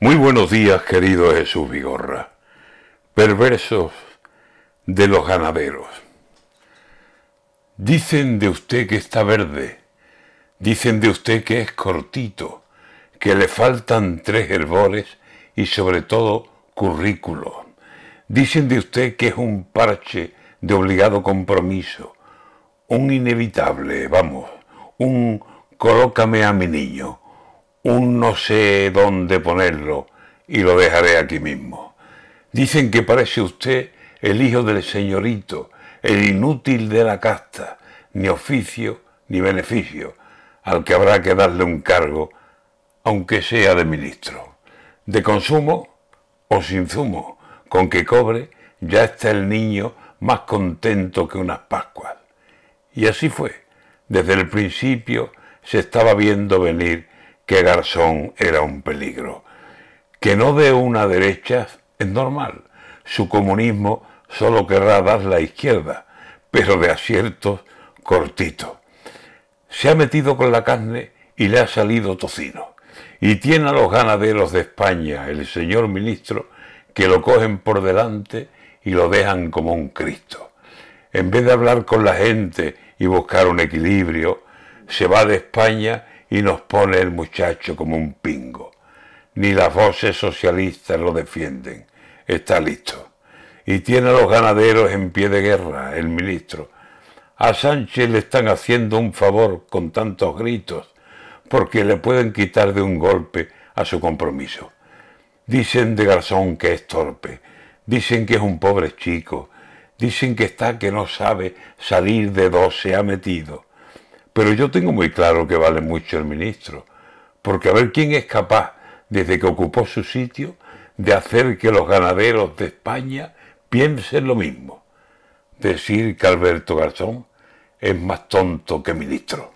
Muy buenos días, querido Jesús Vigorra. Perversos de los ganaderos. Dicen de usted que está verde, dicen de usted que es cortito, que le faltan tres herbores y sobre todo currículo. Dicen de usted que es un parche de obligado compromiso, un inevitable, vamos, un colócame a mi niño, un no sé dónde ponerlo y lo dejaré aquí mismo. Dicen que parece usted el hijo del señorito, el inútil de la casta, ni oficio ni beneficio, al que habrá que darle un cargo, aunque sea de ministro. De consumo o sin zumo, con que cobre, ya está el niño más contento que unas Pascuas. Y así fue. Desde el principio se estaba viendo venir que Garzón era un peligro. Que no dé una derecha es normal. Su comunismo solo querrá dar la izquierda, pero de aciertos cortitos. Se ha metido con la carne y le ha salido tocino. Y tiene a los ganaderos de España, el señor ministro, que lo cogen por delante y lo dejan como un Cristo. En vez de hablar con la gente y buscar un equilibrio, se va de España y nos pone el muchacho como un pingo. Ni las voces socialistas lo defienden. Está listo. Y tiene a los ganaderos en pie de guerra, el ministro. A Sánchez le están haciendo un favor con tantos gritos, porque le pueden quitar de un golpe a su compromiso. Dicen de Garzón que es torpe, dicen que es un pobre chico, dicen que está que no sabe salir de dos se ha metido. Pero yo tengo muy claro que vale mucho el ministro, porque a ver quién es capaz, desde que ocupó su sitio, de hacer que los ganaderos de España piensen lo mismo. Decir que Alberto Garzón es más tonto que ministro.